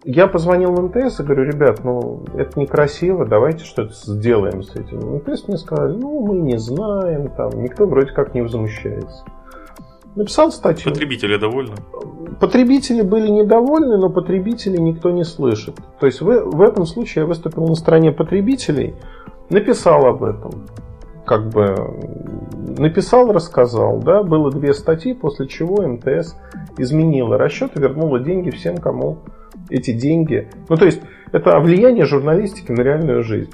я позвонил в МТС и говорю, ребят, ну, это некрасиво, давайте что-то сделаем с этим. МТС мне сказали, ну, мы не знаем, там, никто вроде как не возмущается. Написал статью. Потребители довольны? Потребители были недовольны, но потребителей никто не слышит. То есть в, в этом случае я выступил на стороне потребителей, написал об этом как бы написал, рассказал, да, было две статьи, после чего МТС изменила расчет и вернула деньги всем, кому эти деньги. Ну, то есть, это влияние журналистики на реальную жизнь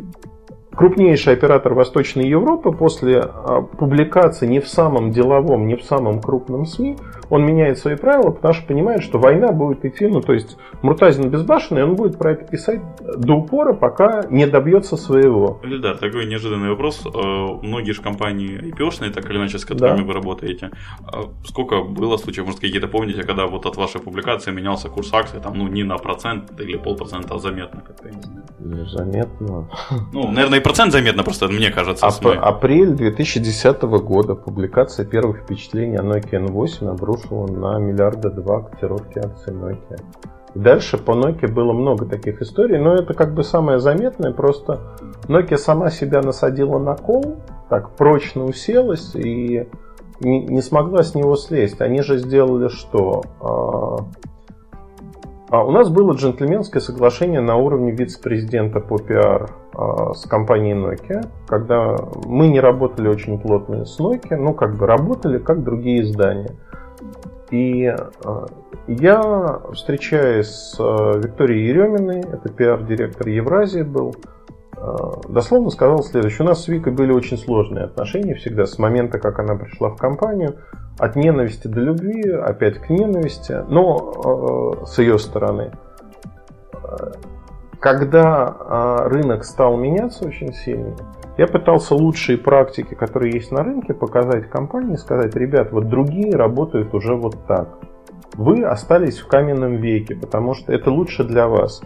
крупнейший оператор Восточной Европы после а, публикации не в самом деловом, не в самом крупном СМИ, он меняет свои правила, потому что понимает, что война будет идти, ну то есть Муртазин безбашенный, он будет про это писать до упора, пока не добьется своего. Да, такой неожиданный вопрос. Э, многие же компании IPO-шные, так или иначе, с которыми да. вы работаете, а сколько было случаев, может какие-то помните, когда вот от вашей публикации менялся курс акций, там, ну не на процент или полпроцента, а заметно как-то, я не знаю. Ну, заметно. Ну, наверное, процент заметно, просто мне кажется. Ап- апрель 2010 года публикация первых впечатлений о Nokia N8 обрушила на миллиарда два котировки акций Nokia. И дальше по Nokia было много таких историй, но это как бы самое заметное, просто Nokia сама себя насадила на кол, так прочно уселась и не, не смогла с него слезть. Они же сделали что? А, а у нас было джентльменское соглашение на уровне вице-президента по пиар с компанией Nokia, когда мы не работали очень плотно с Nokia, ну как бы работали как другие издания. И а, я, встречаясь с а, Викторией Ереминой, это пиар-директор Евразии был, дословно сказал следующее. У нас с Викой были очень сложные отношения всегда с момента, как она пришла в компанию от ненависти до любви, опять к ненависти, но с ее стороны. Когда э, рынок стал меняться очень сильно, я пытался лучшие практики, которые есть на рынке, показать компании, сказать, ребят, вот другие работают уже вот так. Вы остались в каменном веке, потому что это лучше для вас.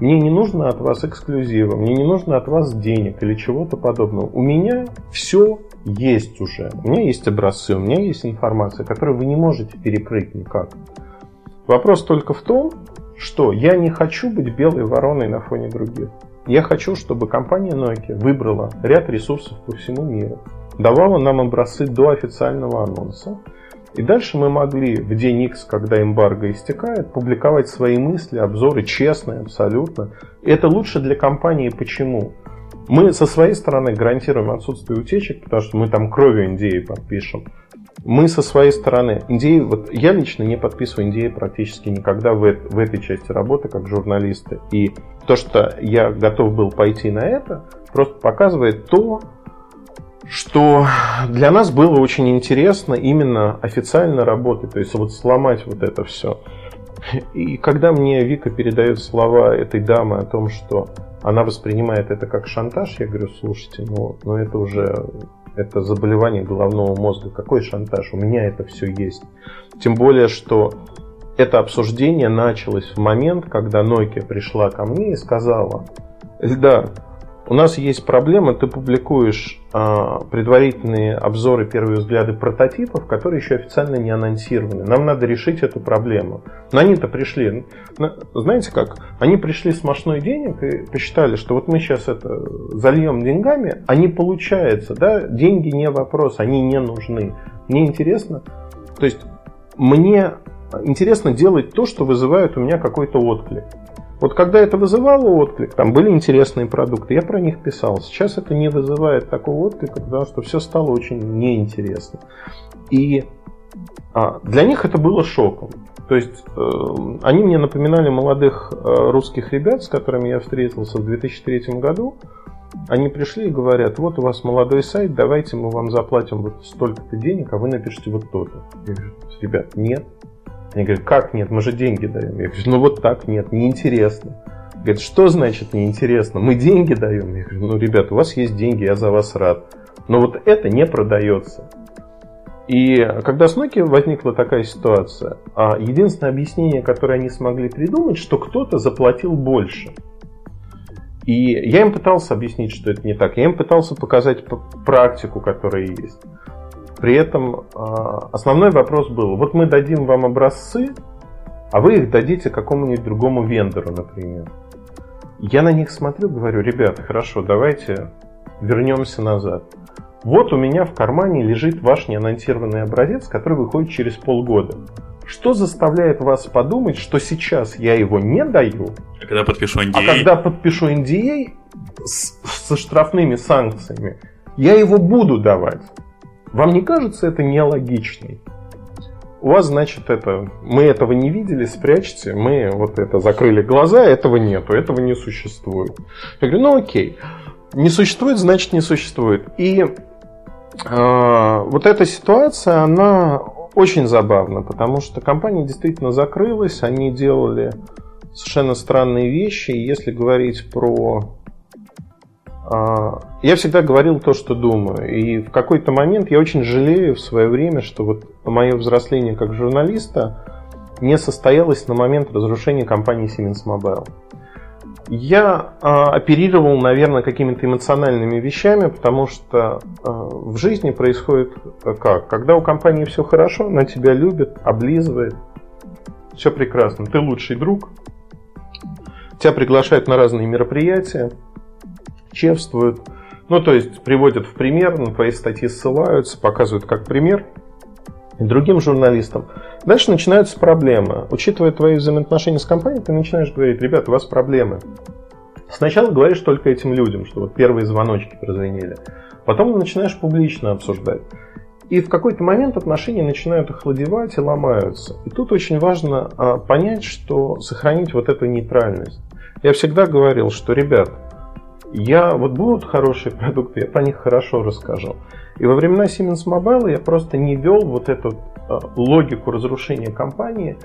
Мне не нужно от вас эксклюзива, мне не нужно от вас денег или чего-то подобного. У меня все есть уже. У меня есть образцы, у меня есть информация, которую вы не можете перекрыть никак. Вопрос только в том, что я не хочу быть белой вороной на фоне других. Я хочу, чтобы компания Nokia выбрала ряд ресурсов по всему миру, давала нам образцы до официального анонса, и дальше мы могли в день X, когда эмбарго истекает, публиковать свои мысли, обзоры честные абсолютно. И это лучше для компании. Почему? Мы со своей стороны гарантируем отсутствие утечек, потому что мы там кровью NDA подпишем. Мы со своей стороны, NDA, вот я лично не подписываю NDA практически никогда в, в этой части работы как журналисты. И то, что я готов был пойти на это, просто показывает то, что для нас было очень интересно именно официально работать, то есть вот сломать вот это все. И когда мне Вика передает слова этой дамы о том, что она воспринимает это как шантаж, я говорю, слушайте, ну, ну это уже это заболевание головного мозга. Какой шантаж? У меня это все есть. Тем более, что это обсуждение началось в момент, когда Nokia пришла ко мне и сказала, Эльдар, у нас есть проблема, ты публикуешь а, предварительные обзоры, первые взгляды прототипов, которые еще официально не анонсированы. Нам надо решить эту проблему. Но они-то пришли, знаете как, они пришли с мощной денег и посчитали, что вот мы сейчас это зальем деньгами, а не получается, да, деньги не вопрос, они не нужны. Мне интересно, то есть мне интересно делать то, что вызывает у меня какой-то отклик. Вот когда это вызывало отклик, там были интересные продукты, я про них писал. Сейчас это не вызывает такого отклика, потому что все стало очень неинтересно. И а, для них это было шоком. То есть э, они мне напоминали молодых э, русских ребят, с которыми я встретился в 2003 году. Они пришли и говорят, вот у вас молодой сайт, давайте мы вам заплатим вот столько-то денег, а вы напишите вот то-то. Я говорю, ребят, нет, они говорят, как нет, мы же деньги даем. Я говорю, ну вот так нет, неинтересно. Говорят, что значит неинтересно? Мы деньги даем. Я говорю, ну, ребят, у вас есть деньги, я за вас рад. Но вот это не продается. И когда с Nokia возникла такая ситуация, а единственное объяснение, которое они смогли придумать, что кто-то заплатил больше. И я им пытался объяснить, что это не так. Я им пытался показать практику, которая есть. При этом а, основной вопрос был, вот мы дадим вам образцы, а вы их дадите какому-нибудь другому вендору, например. Я на них смотрю, говорю, ребята, хорошо, давайте вернемся назад. Вот у меня в кармане лежит ваш неанонсированный образец, который выходит через полгода. Что заставляет вас подумать, что сейчас я его не даю, а когда подпишу NDA, а когда подпишу NDA с, со штрафными санкциями, я его буду давать? Вам не кажется это нелогичным? У вас, значит, это, мы этого не видели, спрячьте, мы вот это закрыли глаза, этого нету, этого не существует. Я говорю, ну окей, не существует, значит не существует. И э, вот эта ситуация, она очень забавна, потому что компания действительно закрылась, они делали совершенно странные вещи. И если говорить про я всегда говорил то, что думаю. И в какой-то момент я очень жалею в свое время, что вот мое взросление как журналиста не состоялось на момент разрушения компании Siemens Mobile. Я а, оперировал, наверное, какими-то эмоциональными вещами, потому что а, в жизни происходит как? Когда у компании все хорошо, она тебя любит, облизывает, все прекрасно, ты лучший друг, тебя приглашают на разные мероприятия, чествуют. Ну, то есть приводят в пример, на твои статьи ссылаются, показывают как пример другим журналистам. Дальше начинаются проблемы. Учитывая твои взаимоотношения с компанией, ты начинаешь говорить, ребят, у вас проблемы. Сначала говоришь только этим людям, что вот первые звоночки прозвенели. Потом начинаешь публично обсуждать. И в какой-то момент отношения начинают охладевать и ломаются. И тут очень важно а, понять, что сохранить вот эту нейтральность. Я всегда говорил, что, ребят, я вот будут хорошие продукты, я про них хорошо расскажу. И во времена Siemens Mobile я просто не вел вот эту э, логику разрушения компании.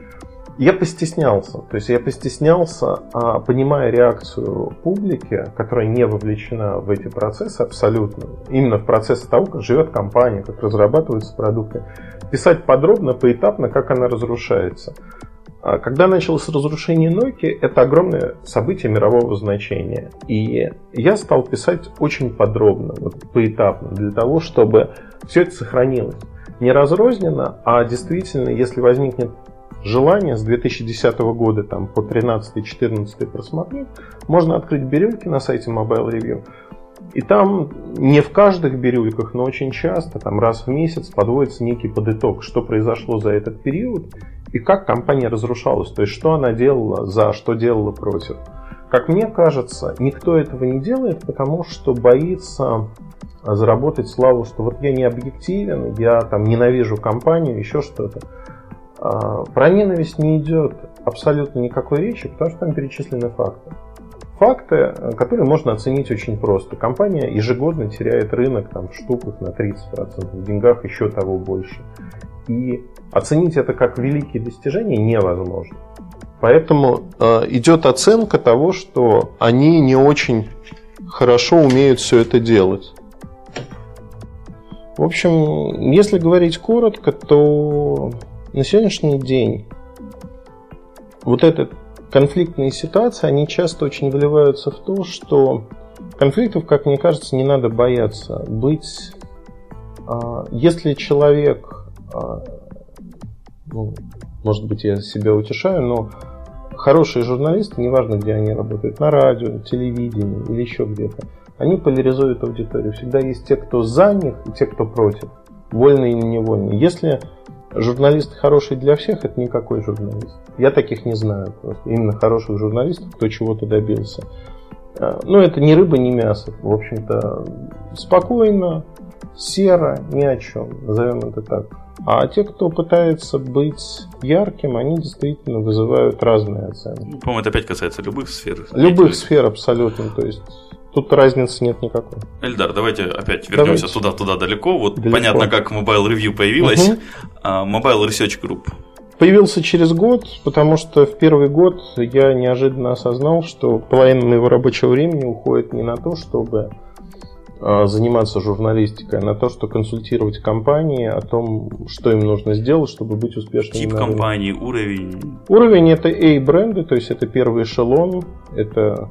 Я постеснялся. То есть я постеснялся, а, понимая реакцию публики, которая не вовлечена в эти процессы абсолютно, именно в процессы того, как живет компания, как разрабатываются продукты, писать подробно, поэтапно, как она разрушается. А когда началось разрушение Nokia, это огромное событие мирового значения. И я стал писать очень подробно, вот поэтапно, для того, чтобы все это сохранилось. Не разрозненно, а действительно, если возникнет желание с 2010 года там, по 13-14 просмотреть, можно открыть бирюльки на сайте Mobile Review. И там не в каждых бирюльках, но очень часто, там раз в месяц подводится некий подыток, что произошло за этот период и как компания разрушалась, то есть что она делала за, что делала против. Как мне кажется, никто этого не делает, потому что боится заработать славу, что вот я не объективен, я там ненавижу компанию, еще что-то. А, про ненависть не идет абсолютно никакой речи, потому что там перечислены факты. Факты, которые можно оценить очень просто. Компания ежегодно теряет рынок там, в штуках на 30%, в деньгах еще того больше. И оценить это как великие достижения невозможно. Поэтому э, идет оценка того, что они не очень хорошо умеют все это делать. В общем, если говорить коротко, то на сегодняшний день вот эта конфликтные ситуации, они часто очень выливаются в то, что конфликтов, как мне кажется, не надо бояться. Быть, э, если человек ну, может быть, я себя утешаю, но хорошие журналисты, неважно, где они работают, на радио, телевидении или еще где-то, они поляризуют аудиторию. Всегда есть те, кто за них, и те, кто против. Вольные или невольные. Если журналист хороший для всех, это никакой журналист. Я таких не знаю просто. Именно хороших журналистов, кто чего-то добился. А, ну, это ни рыба, ни мясо. В общем-то, спокойно, серо, ни о чем. Назовем это так. А те, кто пытается быть ярким, они действительно вызывают разные оценки. По-моему, это опять касается любых сфер. Любых сфер абсолютно. То есть Тут разницы нет никакой. Эльдар, давайте опять вернемся туда-туда далеко. Вот далеко. понятно, как Mobile Review появилась. Угу. Mobile Research Group. Появился через год, потому что в первый год я неожиданно осознал, что половина моего рабочего времени уходит не на то, чтобы заниматься журналистикой, а на то, что консультировать компании о том, что им нужно сделать, чтобы быть успешными. Тип компании, уровень. Уровень это A-бренды, то есть это первый эшелон, это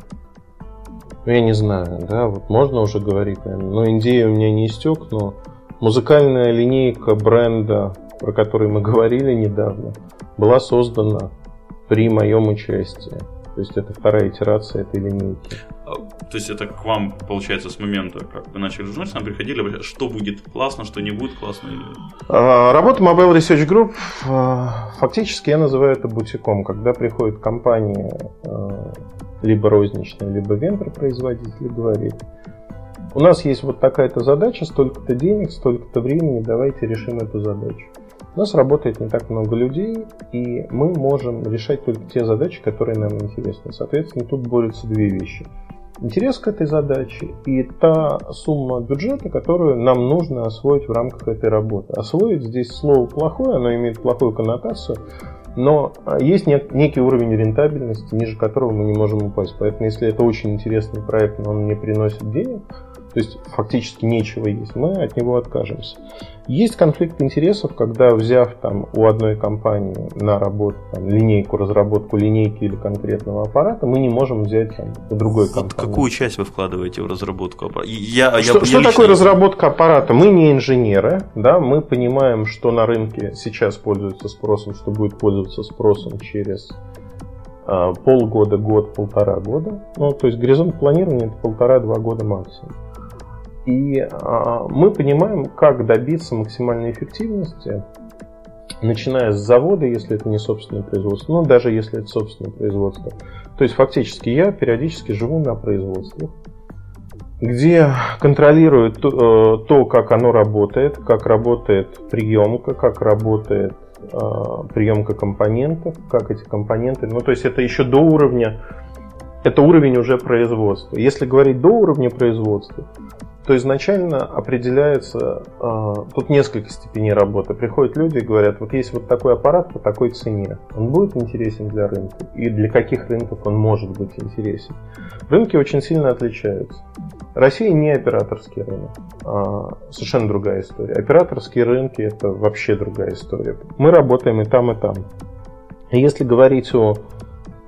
ну, я не знаю, да, вот можно уже говорить, наверное, но идея у меня не истек, но музыкальная линейка бренда, про который мы говорили недавно, была создана при моем участии. То есть это вторая итерация этой линейки. А, то есть это к вам, получается, с момента, как вы начали журналить, нам приходили, что будет классно, что не будет классно? А, работа Mobile Research Group, а, фактически я называю это бутиком. Когда приходит компания, либо розничная, либо вендор-производитель, говорит, у нас есть вот такая-то задача, столько-то денег, столько-то времени, давайте решим эту задачу. У нас работает не так много людей, и мы можем решать только те задачи, которые нам интересны. Соответственно, тут борются две вещи. Интерес к этой задаче и та сумма бюджета, которую нам нужно освоить в рамках этой работы. Освоить здесь слово плохое, оно имеет плохую коннотацию, но есть некий уровень рентабельности, ниже которого мы не можем упасть. Поэтому, если это очень интересный проект, но он не приносит денег, то есть фактически нечего есть, мы от него откажемся. Есть конфликт интересов, когда взяв там у одной компании на работу там, линейку, разработку линейки или конкретного аппарата, мы не можем взять там, у другой вот компании. Какую часть вы вкладываете в разработку аппарата? Я, что я, что я такое лично... разработка аппарата? Мы не инженеры, да, мы понимаем, что на рынке сейчас пользуется спросом, что будет пользоваться спросом через э, полгода, год, полтора года. Ну, то есть горизонт планирования это полтора-два года максимум. И а, мы понимаем, как добиться максимальной эффективности, начиная с завода, если это не собственное производство, но даже если это собственное производство. То есть фактически я периодически живу на производствах, где контролирую то, э, то, как оно работает, как работает приемка, как работает э, приемка компонентов, как эти компоненты. Ну, то есть это еще до уровня, это уровень уже производства. Если говорить до уровня производства, то изначально определяется, э, тут несколько степеней работы. Приходят люди и говорят, вот есть вот такой аппарат по такой цене, он будет интересен для рынка? И для каких рынков он может быть интересен? Рынки очень сильно отличаются. Россия не операторский рынок. А совершенно другая история. Операторские рынки это вообще другая история. Мы работаем и там, и там. Если говорить о...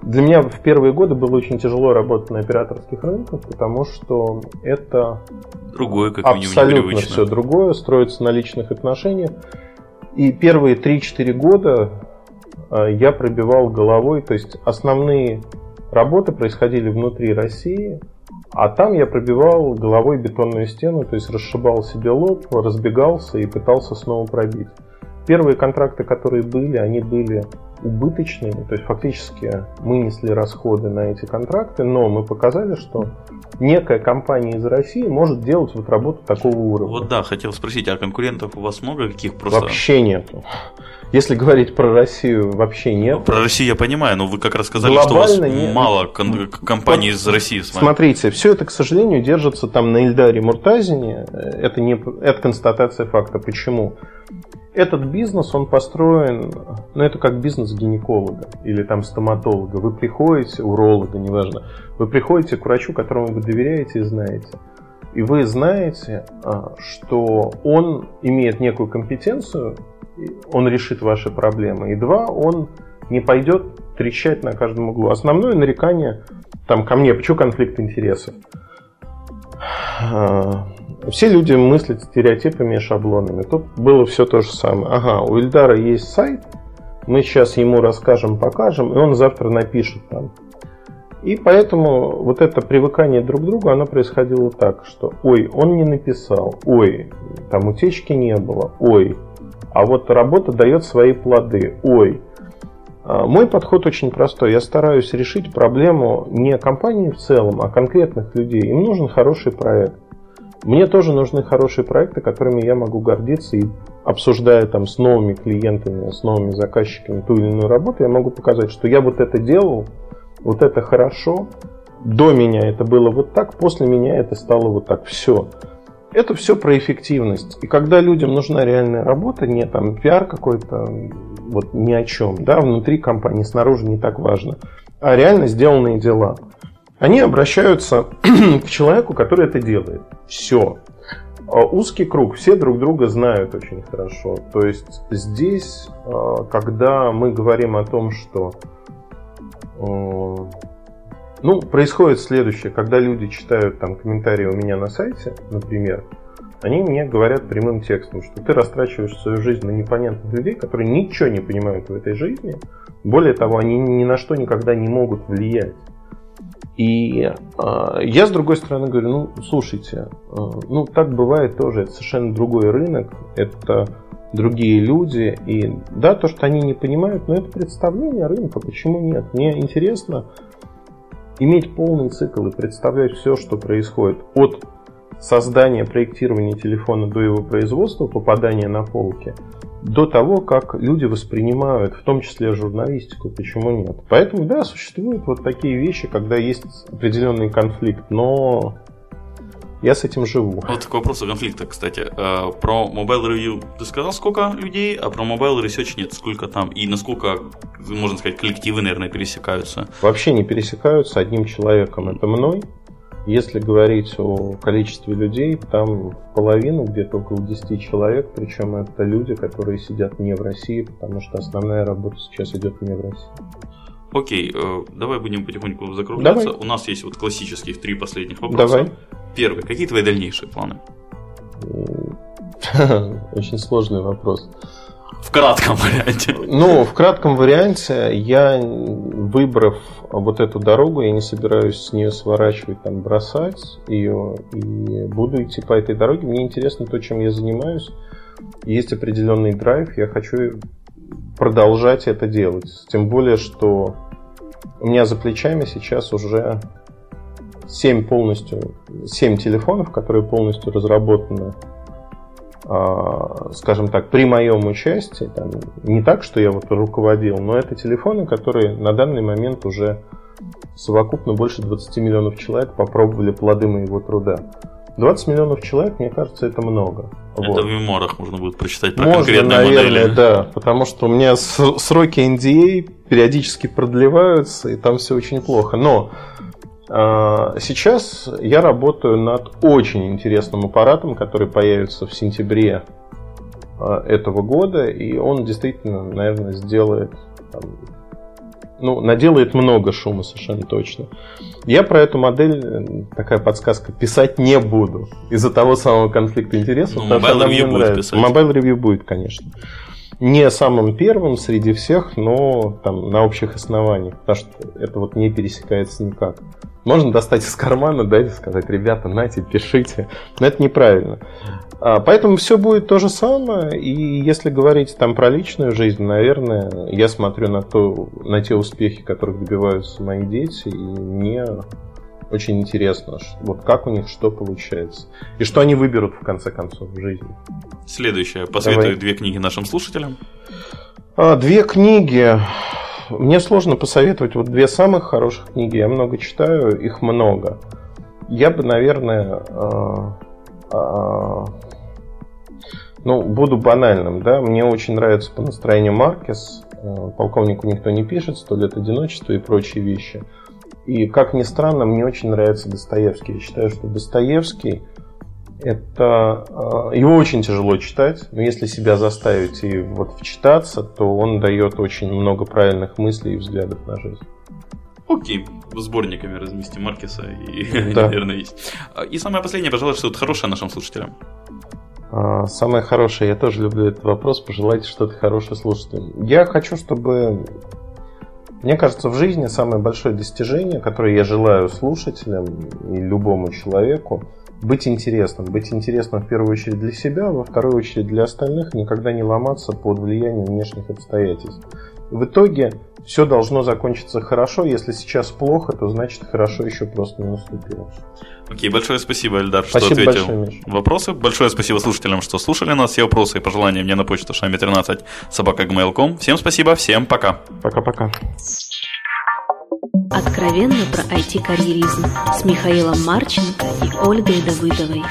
Для меня в первые годы было очень тяжело работать на операторских рынках, потому что это другое, как абсолютно все другое, строится на личных отношениях. И первые 3-4 года а, я пробивал головой, то есть основные работы происходили внутри России, а там я пробивал головой бетонную стену, то есть расшибал себе лоб, разбегался и пытался снова пробить. Первые контракты, которые были, они были убыточными, то есть фактически мы несли расходы на эти контракты, но мы показали, что некая компания из России может делать вот работу такого уровня. Вот да, хотел спросить, а конкурентов у вас много каких просто? Вообще нету. Если говорить про Россию, вообще нет. Ну, про Россию я понимаю, но вы как раз сказали, Глобально что у вас нет. мало кон- компаний из России с вами. Смотрите, все это, к сожалению, держится там на Ильдаре Муртазине. Это, не, это констатация факта. Почему? Этот бизнес, он построен, ну это как бизнес гинеколога или там стоматолога. Вы приходите, уролога, неважно, вы приходите к врачу, которому вы доверяете и знаете. И вы знаете, а, что он имеет некую компетенцию, он решит ваши проблемы. И два, он не пойдет трещать на каждом углу. Основное нарекание там ко мне, почему конфликт интересов? Все люди мыслят стереотипами и шаблонами. Тут было все то же самое. Ага, у Ильдара есть сайт, мы сейчас ему расскажем, покажем, и он завтра напишет там. И поэтому вот это привыкание друг к другу, оно происходило так, что ой, он не написал, ой, там утечки не было, ой, а вот работа дает свои плоды. Ой, а, мой подход очень простой. Я стараюсь решить проблему не компании в целом, а конкретных людей. Им нужен хороший проект. Мне тоже нужны хорошие проекты, которыми я могу гордиться и обсуждая там с новыми клиентами, с новыми заказчиками ту или иную работу, я могу показать, что я вот это делал, вот это хорошо, до меня это было вот так, после меня это стало вот так. Все. Это все про эффективность. И когда людям нужна реальная работа, не там пиар какой-то, вот ни о чем, да, внутри компании, снаружи не так важно, а реально сделанные дела, они обращаются [CLEARS THROAT] к человеку, который это делает. Все. А узкий круг, все друг друга знают очень хорошо. То есть здесь, а, когда мы говорим о том, что ну, происходит следующее, когда люди читают там комментарии у меня на сайте, например, они мне говорят прямым текстом, что ты растрачиваешь свою жизнь на непонятных людей, которые ничего не понимают в этой жизни. Более того, они ни на что никогда не могут влиять. И э, я, с другой стороны, говорю, ну, слушайте, э, ну, так бывает тоже, это совершенно другой рынок, это другие люди, и да, то, что они не понимают, но это представление рынка, почему нет? Мне интересно иметь полный цикл и представлять все, что происходит от создания, проектирования телефона до его производства, попадания на полки, до того, как люди воспринимают, в том числе журналистику, почему нет. Поэтому, да, существуют вот такие вещи, когда есть определенный конфликт, но я с этим живу. Вот такой вопрос о конфликтах, кстати. Э, про Mobile Review ты сказал, сколько людей, а про Mobile Research нет, сколько там, и насколько, можно сказать, коллективы, наверное, пересекаются? Вообще не пересекаются одним человеком, это мной. Если говорить о количестве людей, там половину, где-то около 10 человек, причем это люди, которые сидят не в России, потому что основная работа сейчас идет не в России. Окей, э, давай будем потихоньку закругляться. Давай. У нас есть вот классических три последних вопроса. Давай. Первый. Какие твои дальнейшие планы? [LAUGHS] Очень сложный вопрос. В кратком варианте. Ну, в кратком варианте я, выбрав вот эту дорогу, я не собираюсь с нее сворачивать, там, бросать ее, и буду идти по этой дороге. Мне интересно то, чем я занимаюсь. Есть определенный драйв, я хочу продолжать это делать. Тем более, что у меня за плечами сейчас уже 7 полностью, 7 телефонов, которые полностью разработаны, скажем так, при моем участии. Там, не так, что я вот руководил, но это телефоны, которые на данный момент уже совокупно больше 20 миллионов человек попробовали плоды моего труда. 20 миллионов человек, мне кажется, это много. Это вот. в мемуарах можно будет прочитать про можно, конкретные наверное, модели. да, потому что у меня сроки NDA а периодически продлеваются, и там все очень плохо. Но сейчас я работаю над очень интересным аппаратом, который появится в сентябре э, этого года, и он действительно, наверное, сделает там, ну, наделает много шума совершенно точно. Я про эту модель, э, такая подсказка, писать не буду из-за того самого конфликта интересов. Ну, Mobile Review будет писать. Mobile Review будет, конечно. Не самым первым среди всех, но там на общих основаниях, потому что это вот не пересекается никак. Можно достать из кармана, да, и сказать, ребята, нате, пишите. Но это неправильно. А, поэтому все будет то же самое. И если говорить там про личную жизнь, наверное, я смотрю на, то, на те успехи, которых добиваются мои дети, и мне очень интересно, вот как у них что получается. И что они выберут в конце концов в жизни. Следующее. Посоветую Давай. две книги нашим слушателям. А, две книги. Мне сложно посоветовать вот две самых хороших книги. Я много читаю, их много. Я бы, наверное, а, а, ну, буду банальным, да, мне очень нравится по настроению Маркес, э, полковнику никто не пишет, сто лет одиночества и прочие вещи. И, как ни странно, мне очень нравится Достоевский. Я считаю, что Достоевский это э, его очень тяжело читать, но если себя заставить и вот вчитаться, то он дает очень много правильных мыслей и взглядов на жизнь. Окей, сборниками разместим Маркеса и, [LAUGHS] да. наверное, есть. И самое последнее, пожалуйста, что-то хорошее нашим слушателям. А, самое хорошее, я тоже люблю этот вопрос, пожелайте что-то хорошее слушателям. Я хочу, чтобы... Мне кажется, в жизни самое большое достижение, которое я желаю слушателям и любому человеку, быть интересным. Быть интересным в первую очередь для себя, во вторую очередь для остальных, никогда не ломаться под влиянием внешних обстоятельств. В итоге все должно закончиться хорошо. Если сейчас плохо, то значит хорошо еще просто не наступило. Окей, большое спасибо, Эльдар, спасибо что ответил большое, вопросы. Большое спасибо слушателям, что слушали нас. Все вопросы и пожелания мне на почту шами 13 собакагmail.com. Всем спасибо, всем пока. Пока-пока. Откровенно про IT-карьеризм с Михаилом Марченко и Ольгой Давыдовой.